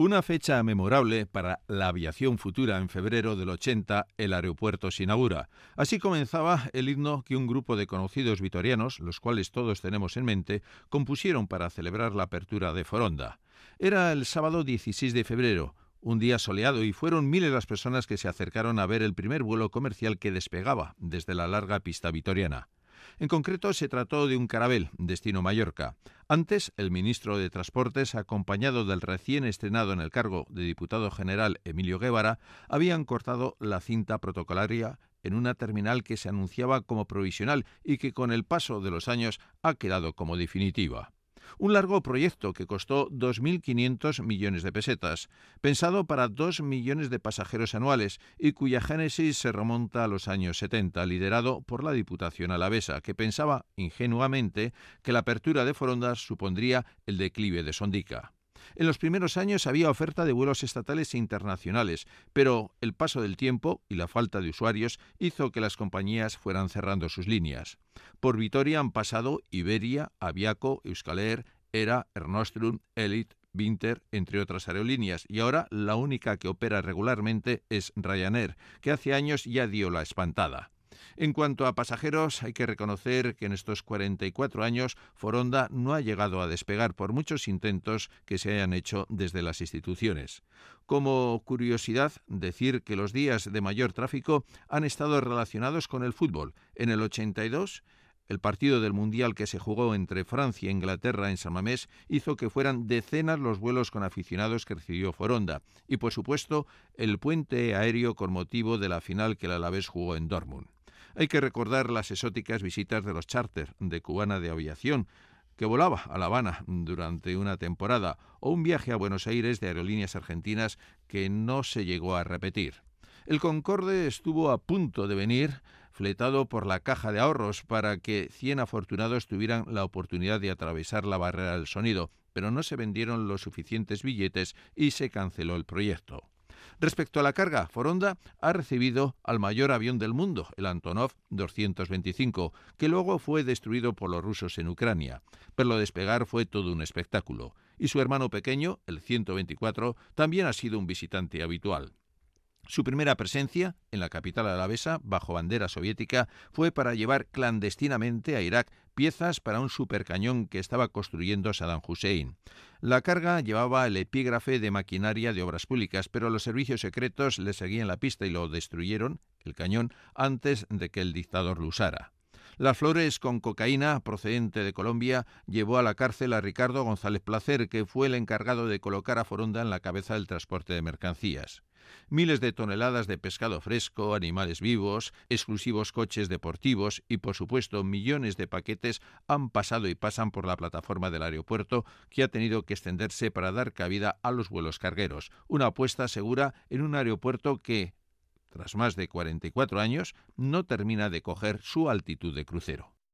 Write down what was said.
Una fecha memorable para la aviación futura en febrero del 80, el aeropuerto se inaugura. Así comenzaba el himno que un grupo de conocidos vitorianos, los cuales todos tenemos en mente, compusieron para celebrar la apertura de Foronda. Era el sábado 16 de febrero, un día soleado y fueron miles las personas que se acercaron a ver el primer vuelo comercial que despegaba desde la larga pista vitoriana. En concreto, se trató de un carabel, destino Mallorca. Antes, el ministro de Transportes, acompañado del recién estrenado en el cargo de diputado general Emilio Guevara, habían cortado la cinta protocolaria en una terminal que se anunciaba como provisional y que con el paso de los años ha quedado como definitiva. Un largo proyecto que costó 2.500 millones de pesetas, pensado para 2 millones de pasajeros anuales y cuya génesis se remonta a los años 70, liderado por la Diputación Alavesa, que pensaba ingenuamente que la apertura de Forondas supondría el declive de Sondica. En los primeros años había oferta de vuelos estatales e internacionales, pero el paso del tiempo y la falta de usuarios hizo que las compañías fueran cerrando sus líneas. Por Vitoria han pasado Iberia, Aviaco, Euskalair, Era, Ernostrum, Elite, Winter, entre otras aerolíneas, y ahora la única que opera regularmente es Ryanair, que hace años ya dio la espantada. En cuanto a pasajeros, hay que reconocer que en estos 44 años Foronda no ha llegado a despegar por muchos intentos que se hayan hecho desde las instituciones. Como curiosidad, decir que los días de mayor tráfico han estado relacionados con el fútbol. En el 82, el partido del Mundial que se jugó entre Francia e Inglaterra en San Mamés hizo que fueran decenas los vuelos con aficionados que recibió Foronda y, por supuesto, el puente aéreo con motivo de la final que el Alavés jugó en Dortmund. Hay que recordar las exóticas visitas de los charter de Cubana de Aviación, que volaba a La Habana durante una temporada, o un viaje a Buenos Aires de aerolíneas argentinas que no se llegó a repetir. El Concorde estuvo a punto de venir, fletado por la caja de ahorros para que cien afortunados tuvieran la oportunidad de atravesar la barrera del sonido, pero no se vendieron los suficientes billetes y se canceló el proyecto. Respecto a la carga, Foronda ha recibido al mayor avión del mundo, el Antonov 225, que luego fue destruido por los rusos en Ucrania. Verlo despegar fue todo un espectáculo. Y su hermano pequeño, el 124, también ha sido un visitante habitual. Su primera presencia en la capital alavesa, bajo bandera soviética, fue para llevar clandestinamente a Irak piezas para un supercañón que estaba construyendo Saddam Hussein. La carga llevaba el epígrafe de maquinaria de obras públicas, pero los servicios secretos le seguían la pista y lo destruyeron, el cañón, antes de que el dictador lo usara. Las flores con cocaína procedente de Colombia llevó a la cárcel a Ricardo González Placer, que fue el encargado de colocar a Foronda en la cabeza del transporte de mercancías. Miles de toneladas de pescado fresco, animales vivos, exclusivos coches deportivos y, por supuesto, millones de paquetes han pasado y pasan por la plataforma del aeropuerto que ha tenido que extenderse para dar cabida a los vuelos cargueros. Una apuesta segura en un aeropuerto que, tras más de 44 años, no termina de coger su altitud de crucero.